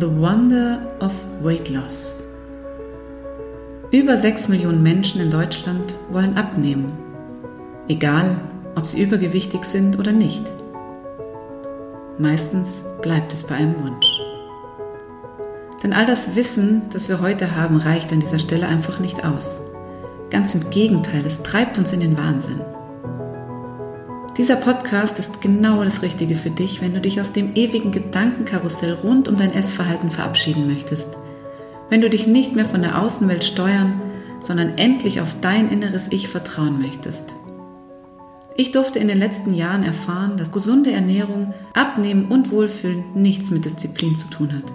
The Wonder of Weight Loss. Über 6 Millionen Menschen in Deutschland wollen abnehmen, egal ob sie übergewichtig sind oder nicht. Meistens bleibt es bei einem Wunsch. Denn all das Wissen, das wir heute haben, reicht an dieser Stelle einfach nicht aus. Ganz im Gegenteil, es treibt uns in den Wahnsinn. Dieser Podcast ist genau das Richtige für dich, wenn du dich aus dem ewigen Gedankenkarussell rund um dein Essverhalten verabschieden möchtest. Wenn du dich nicht mehr von der Außenwelt steuern, sondern endlich auf dein inneres Ich vertrauen möchtest. Ich durfte in den letzten Jahren erfahren, dass gesunde Ernährung, Abnehmen und Wohlfühlen nichts mit Disziplin zu tun hat,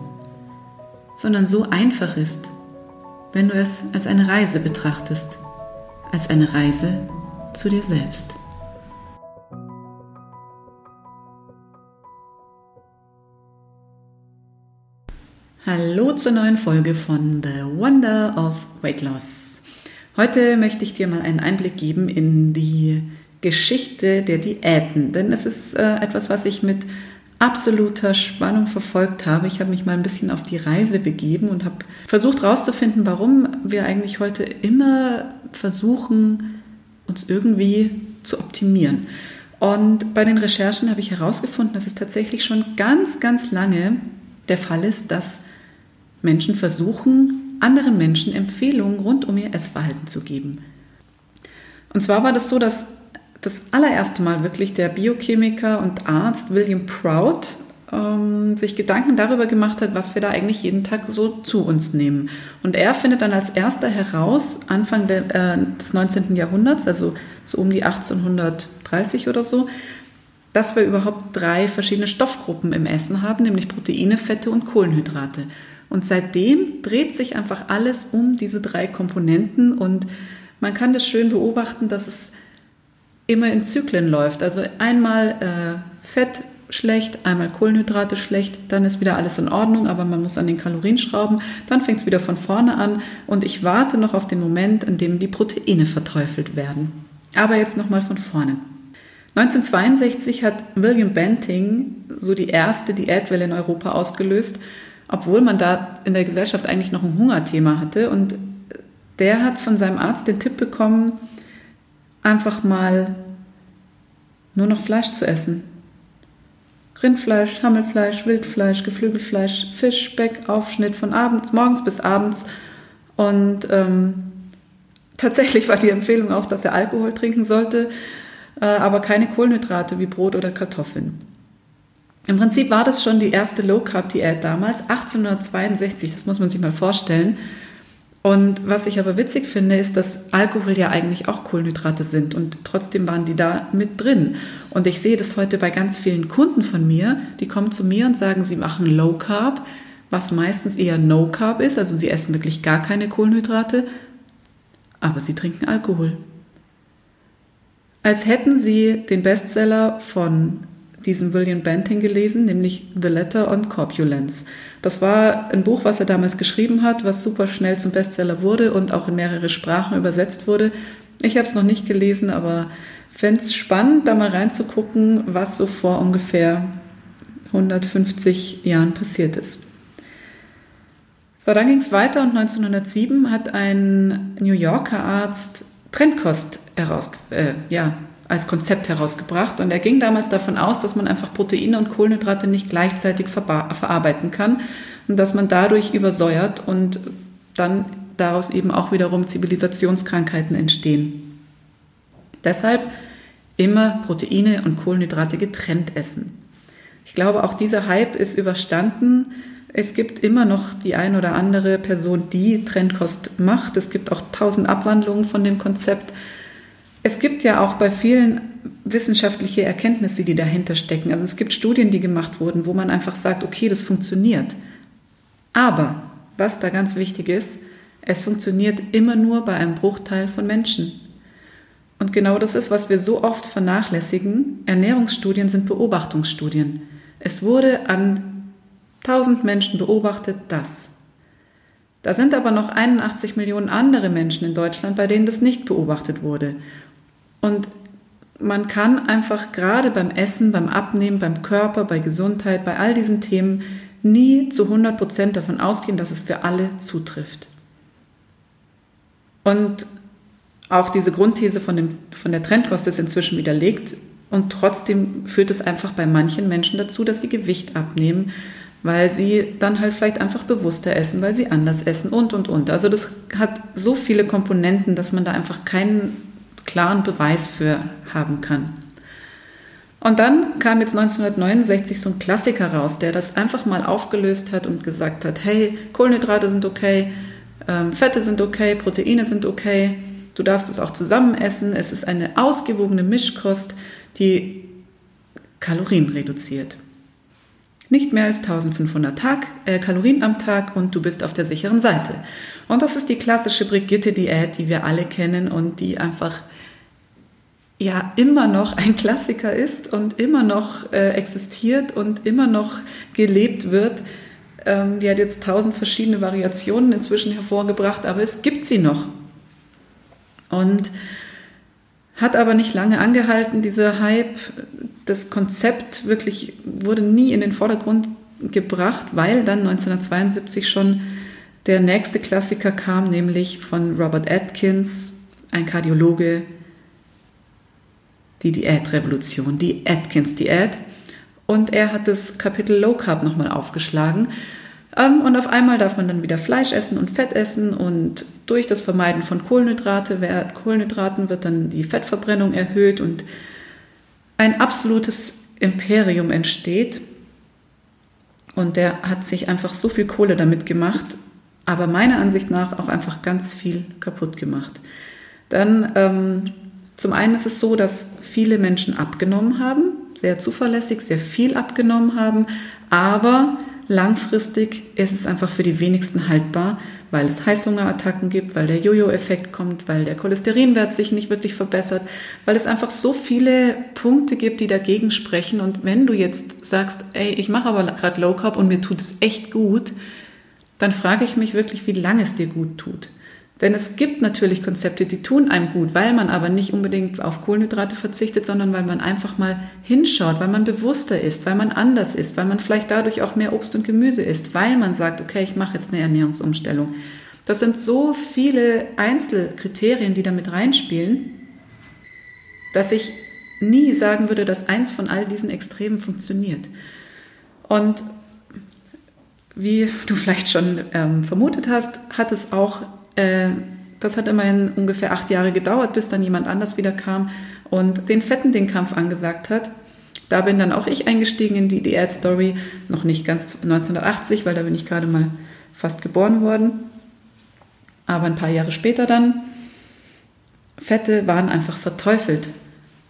sondern so einfach ist, wenn du es als eine Reise betrachtest, als eine Reise zu dir selbst. Hallo zur neuen Folge von The Wonder of Weight Loss. Heute möchte ich dir mal einen Einblick geben in die Geschichte der Diäten, denn es ist äh, etwas, was ich mit absoluter Spannung verfolgt habe. Ich habe mich mal ein bisschen auf die Reise begeben und habe versucht herauszufinden, warum wir eigentlich heute immer versuchen, uns irgendwie zu optimieren. Und bei den Recherchen habe ich herausgefunden, dass es tatsächlich schon ganz, ganz lange der Fall ist, dass Menschen versuchen, anderen Menschen Empfehlungen rund um ihr Essverhalten zu geben. Und zwar war das so, dass das allererste Mal wirklich der Biochemiker und Arzt William Proud ähm, sich Gedanken darüber gemacht hat, was wir da eigentlich jeden Tag so zu uns nehmen. Und er findet dann als erster heraus, Anfang der, äh, des 19. Jahrhunderts, also so um die 1830 oder so, dass wir überhaupt drei verschiedene Stoffgruppen im Essen haben, nämlich Proteine, Fette und Kohlenhydrate. Und seitdem dreht sich einfach alles um diese drei Komponenten und man kann das schön beobachten, dass es immer in Zyklen läuft. Also einmal äh, Fett schlecht, einmal Kohlenhydrate schlecht, dann ist wieder alles in Ordnung, aber man muss an den Kalorien schrauben, dann fängt es wieder von vorne an und ich warte noch auf den Moment, in dem die Proteine verteufelt werden. Aber jetzt nochmal von vorne. 1962 hat William Banting so die erste Diätwelle in Europa ausgelöst obwohl man da in der Gesellschaft eigentlich noch ein Hungerthema hatte. Und der hat von seinem Arzt den Tipp bekommen, einfach mal nur noch Fleisch zu essen. Rindfleisch, Hammelfleisch, Wildfleisch, Geflügelfleisch, Fisch, Speck, Aufschnitt von abends, morgens bis abends. Und ähm, tatsächlich war die Empfehlung auch, dass er Alkohol trinken sollte, äh, aber keine Kohlenhydrate wie Brot oder Kartoffeln. Im Prinzip war das schon die erste Low Carb Diät damals, 1862, das muss man sich mal vorstellen. Und was ich aber witzig finde, ist, dass Alkohol ja eigentlich auch Kohlenhydrate sind und trotzdem waren die da mit drin. Und ich sehe das heute bei ganz vielen Kunden von mir, die kommen zu mir und sagen, sie machen Low Carb, was meistens eher No Carb ist, also sie essen wirklich gar keine Kohlenhydrate, aber sie trinken Alkohol. Als hätten sie den Bestseller von diesem William Banting gelesen, nämlich The Letter on Corpulence. Das war ein Buch, was er damals geschrieben hat, was super schnell zum Bestseller wurde und auch in mehrere Sprachen übersetzt wurde. Ich habe es noch nicht gelesen, aber fände es spannend, da mal reinzugucken, was so vor ungefähr 150 Jahren passiert ist. So, dann ging es weiter und 1907 hat ein New Yorker Arzt Trendkost heraus, äh, ja, als Konzept herausgebracht. Und er ging damals davon aus, dass man einfach Proteine und Kohlenhydrate nicht gleichzeitig verarbeiten kann und dass man dadurch übersäuert und dann daraus eben auch wiederum Zivilisationskrankheiten entstehen. Deshalb immer Proteine und Kohlenhydrate getrennt essen. Ich glaube, auch dieser Hype ist überstanden. Es gibt immer noch die ein oder andere Person, die Trendkost macht. Es gibt auch tausend Abwandlungen von dem Konzept. Es gibt ja auch bei vielen wissenschaftliche Erkenntnisse, die dahinter stecken. Also es gibt Studien, die gemacht wurden, wo man einfach sagt, okay, das funktioniert. Aber was da ganz wichtig ist, es funktioniert immer nur bei einem Bruchteil von Menschen. Und genau das ist, was wir so oft vernachlässigen. Ernährungsstudien sind Beobachtungsstudien. Es wurde an 1000 Menschen beobachtet, das. Da sind aber noch 81 Millionen andere Menschen in Deutschland, bei denen das nicht beobachtet wurde. Und man kann einfach gerade beim Essen, beim Abnehmen, beim Körper, bei Gesundheit, bei all diesen Themen nie zu 100 Prozent davon ausgehen, dass es für alle zutrifft. Und auch diese Grundthese von, dem, von der Trendkost ist inzwischen widerlegt und trotzdem führt es einfach bei manchen Menschen dazu, dass sie Gewicht abnehmen, weil sie dann halt vielleicht einfach bewusster essen, weil sie anders essen und, und, und. Also das hat so viele Komponenten, dass man da einfach keinen klaren Beweis für haben kann. Und dann kam jetzt 1969 so ein Klassiker raus, der das einfach mal aufgelöst hat und gesagt hat, hey, Kohlenhydrate sind okay, ähm, Fette sind okay, Proteine sind okay, du darfst es auch zusammen essen, es ist eine ausgewogene Mischkost, die Kalorien reduziert. Nicht mehr als 1500 Tag, äh, Kalorien am Tag und du bist auf der sicheren Seite. Und das ist die klassische Brigitte-Diät, die wir alle kennen und die einfach ja immer noch ein Klassiker ist und immer noch äh, existiert und immer noch gelebt wird. Ähm, die hat jetzt tausend verschiedene Variationen inzwischen hervorgebracht, aber es gibt sie noch. Und hat aber nicht lange angehalten, dieser Hype. Das Konzept wirklich wurde nie in den Vordergrund gebracht, weil dann 1972 schon der nächste Klassiker kam, nämlich von Robert Atkins, ein Kardiologe, die Diätrevolution, die Atkins-Diät. Und er hat das Kapitel Low Carb nochmal aufgeschlagen. Ähm, und auf einmal darf man dann wieder Fleisch essen und Fett essen und durch das Vermeiden von Kohlenhydrate, Kohlenhydraten wird dann die Fettverbrennung erhöht und ein absolutes Imperium entsteht. Und der hat sich einfach so viel Kohle damit gemacht, aber meiner Ansicht nach auch einfach ganz viel kaputt gemacht. Dann ähm, zum einen ist es so, dass viele Menschen abgenommen haben, sehr zuverlässig, sehr viel abgenommen haben, aber langfristig ist es einfach für die wenigsten haltbar, weil es Heißhungerattacken gibt, weil der Jojo-Effekt kommt, weil der Cholesterinwert sich nicht wirklich verbessert, weil es einfach so viele Punkte gibt, die dagegen sprechen. Und wenn du jetzt sagst, ey, ich mache aber gerade Low Carb und mir tut es echt gut, dann frage ich mich wirklich, wie lange es dir gut tut. Denn es gibt natürlich Konzepte, die tun einem gut, weil man aber nicht unbedingt auf Kohlenhydrate verzichtet, sondern weil man einfach mal hinschaut, weil man bewusster ist, weil man anders ist, weil man vielleicht dadurch auch mehr Obst und Gemüse isst, weil man sagt, okay, ich mache jetzt eine Ernährungsumstellung. Das sind so viele Einzelkriterien, die damit reinspielen, dass ich nie sagen würde, dass eins von all diesen Extremen funktioniert. Und wie du vielleicht schon ähm, vermutet hast, hat es auch äh, das hat immerhin ungefähr acht Jahre gedauert, bis dann jemand anders wieder kam und den Fetten den Kampf angesagt hat. Da bin dann auch ich eingestiegen in die Diät-Story, noch nicht ganz 1980, weil da bin ich gerade mal fast geboren worden. Aber ein paar Jahre später dann. Fette waren einfach verteufelt.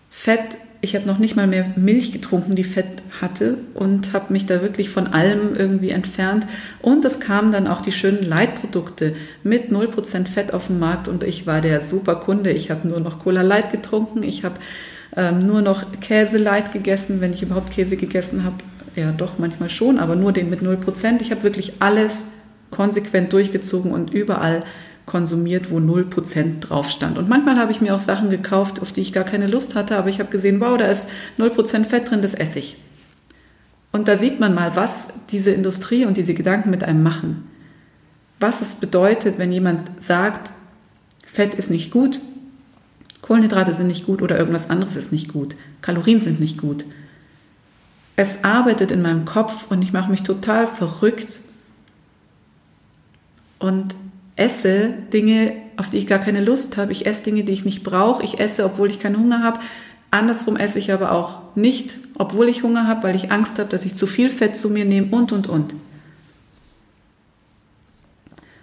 Fett ich habe noch nicht mal mehr Milch getrunken, die Fett hatte und habe mich da wirklich von allem irgendwie entfernt. Und es kamen dann auch die schönen Leitprodukte mit 0% Fett auf dem Markt und ich war der super Kunde. Ich habe nur noch Cola Light getrunken, ich habe ähm, nur noch Käse Light gegessen, wenn ich überhaupt Käse gegessen habe. Ja, doch, manchmal schon, aber nur den mit 0%. Ich habe wirklich alles konsequent durchgezogen und überall konsumiert, wo 0% drauf stand. Und manchmal habe ich mir auch Sachen gekauft, auf die ich gar keine Lust hatte, aber ich habe gesehen, wow, da ist 0% Fett drin, das esse ich. Und da sieht man mal, was diese Industrie und diese Gedanken mit einem machen. Was es bedeutet, wenn jemand sagt, Fett ist nicht gut, Kohlenhydrate sind nicht gut oder irgendwas anderes ist nicht gut, Kalorien sind nicht gut. Es arbeitet in meinem Kopf und ich mache mich total verrückt. Und esse Dinge, auf die ich gar keine Lust habe. Ich esse Dinge, die ich nicht brauche. Ich esse, obwohl ich keinen Hunger habe. Andersrum esse ich aber auch nicht, obwohl ich Hunger habe, weil ich Angst habe, dass ich zu viel Fett zu mir nehme und, und, und.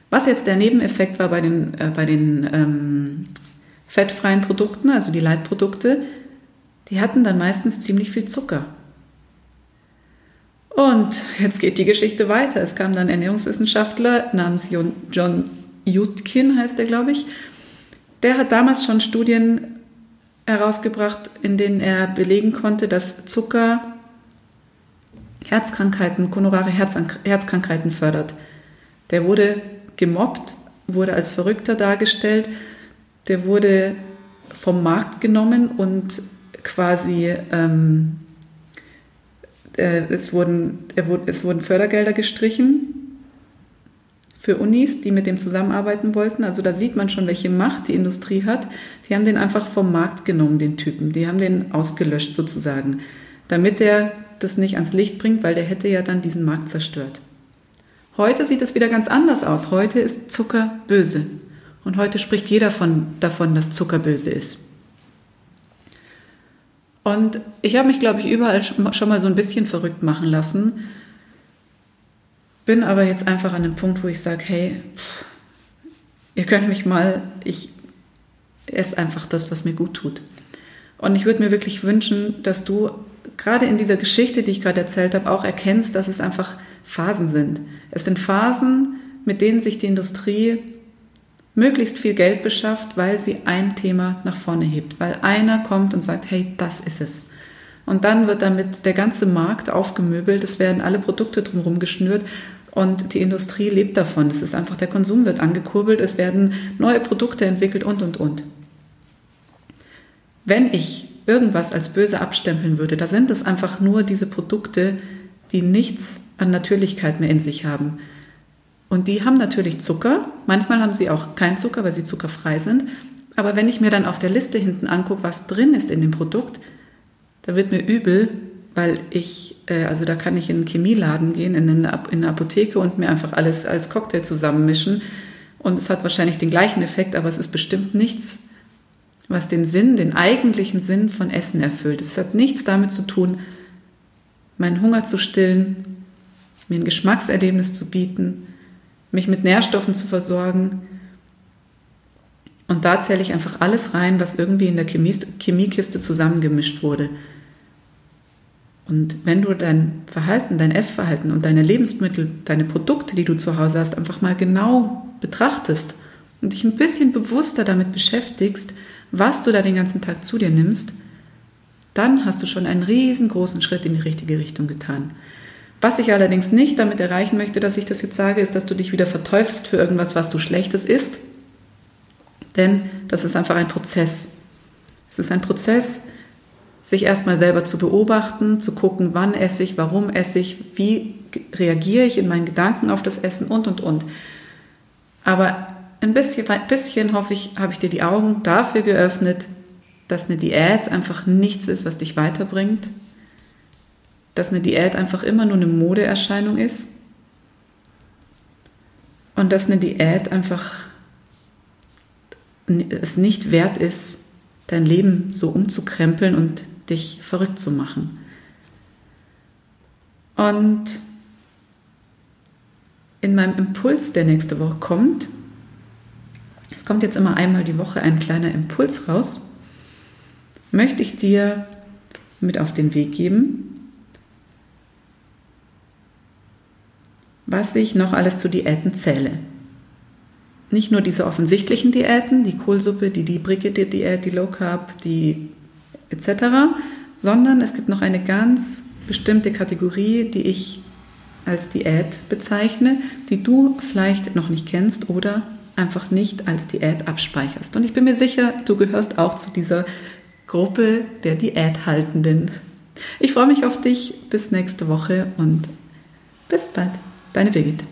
Was jetzt der Nebeneffekt war bei den, äh, bei den ähm, fettfreien Produkten, also die Leitprodukte, die hatten dann meistens ziemlich viel Zucker. Und jetzt geht die Geschichte weiter. Es kam dann Ernährungswissenschaftler namens John Jutkin heißt er, glaube ich. Der hat damals schon Studien herausgebracht, in denen er belegen konnte, dass Zucker Herzkrankheiten, koronare Herzkrankheiten fördert. Der wurde gemobbt, wurde als Verrückter dargestellt, der wurde vom Markt genommen und quasi ähm, äh, es, wurden, es wurden Fördergelder gestrichen für Unis, die mit dem zusammenarbeiten wollten. Also da sieht man schon, welche Macht die Industrie hat. Die haben den einfach vom Markt genommen, den Typen. Die haben den ausgelöscht sozusagen, damit er das nicht ans Licht bringt, weil der hätte ja dann diesen Markt zerstört. Heute sieht es wieder ganz anders aus. Heute ist Zucker böse. Und heute spricht jeder von, davon, dass Zucker böse ist. Und ich habe mich, glaube ich, überall schon mal so ein bisschen verrückt machen lassen, bin aber jetzt einfach an dem Punkt, wo ich sage, hey, pff, ihr könnt mich mal, ich esse einfach das, was mir gut tut. Und ich würde mir wirklich wünschen, dass du gerade in dieser Geschichte, die ich gerade erzählt habe, auch erkennst, dass es einfach Phasen sind. Es sind Phasen, mit denen sich die Industrie möglichst viel Geld beschafft, weil sie ein Thema nach vorne hebt, weil einer kommt und sagt, hey, das ist es. Und dann wird damit der ganze Markt aufgemöbelt, es werden alle Produkte drumherum geschnürt und die Industrie lebt davon. Es ist einfach, der Konsum wird angekurbelt, es werden neue Produkte entwickelt und, und, und. Wenn ich irgendwas als böse abstempeln würde, da sind es einfach nur diese Produkte, die nichts an Natürlichkeit mehr in sich haben. Und die haben natürlich Zucker, manchmal haben sie auch keinen Zucker, weil sie zuckerfrei sind. Aber wenn ich mir dann auf der Liste hinten angucke, was drin ist in dem Produkt, da wird mir übel, weil ich, äh, also da kann ich in einen Chemieladen gehen, in eine, in eine Apotheke und mir einfach alles als Cocktail zusammenmischen. Und es hat wahrscheinlich den gleichen Effekt, aber es ist bestimmt nichts, was den Sinn, den eigentlichen Sinn von Essen erfüllt. Es hat nichts damit zu tun, meinen Hunger zu stillen, mir ein Geschmackserlebnis zu bieten, mich mit Nährstoffen zu versorgen. Und da zähle ich einfach alles rein, was irgendwie in der Chemiekiste zusammengemischt wurde. Und wenn du dein Verhalten, dein Essverhalten und deine Lebensmittel, deine Produkte, die du zu Hause hast, einfach mal genau betrachtest und dich ein bisschen bewusster damit beschäftigst, was du da den ganzen Tag zu dir nimmst, dann hast du schon einen riesengroßen Schritt in die richtige Richtung getan. Was ich allerdings nicht damit erreichen möchte, dass ich das jetzt sage, ist, dass du dich wieder verteufelst für irgendwas, was du Schlechtes isst. Denn das ist einfach ein Prozess. Es ist ein Prozess, sich erstmal selber zu beobachten, zu gucken, wann esse ich, warum esse ich, wie reagiere ich in meinen Gedanken auf das Essen und, und, und. Aber ein bisschen, ein bisschen hoffe ich, habe ich dir die Augen dafür geöffnet, dass eine Diät einfach nichts ist, was dich weiterbringt, dass eine Diät einfach immer nur eine Modeerscheinung ist und dass eine Diät einfach es nicht wert ist, dein Leben so umzukrempeln und dich verrückt zu machen. Und in meinem Impuls, der nächste Woche kommt, es kommt jetzt immer einmal die Woche ein kleiner Impuls raus, möchte ich dir mit auf den Weg geben, was ich noch alles zu Diäten zähle. Nicht nur diese offensichtlichen Diäten, die Kohlsuppe, die, Brigitte-Diät, die Low Carb, die etc., sondern es gibt noch eine ganz bestimmte Kategorie, die ich als Diät bezeichne, die du vielleicht noch nicht kennst oder einfach nicht als Diät abspeicherst. Und ich bin mir sicher, du gehörst auch zu dieser Gruppe der Diäthaltenden. Ich freue mich auf dich. Bis nächste Woche und bis bald. Deine Birgit.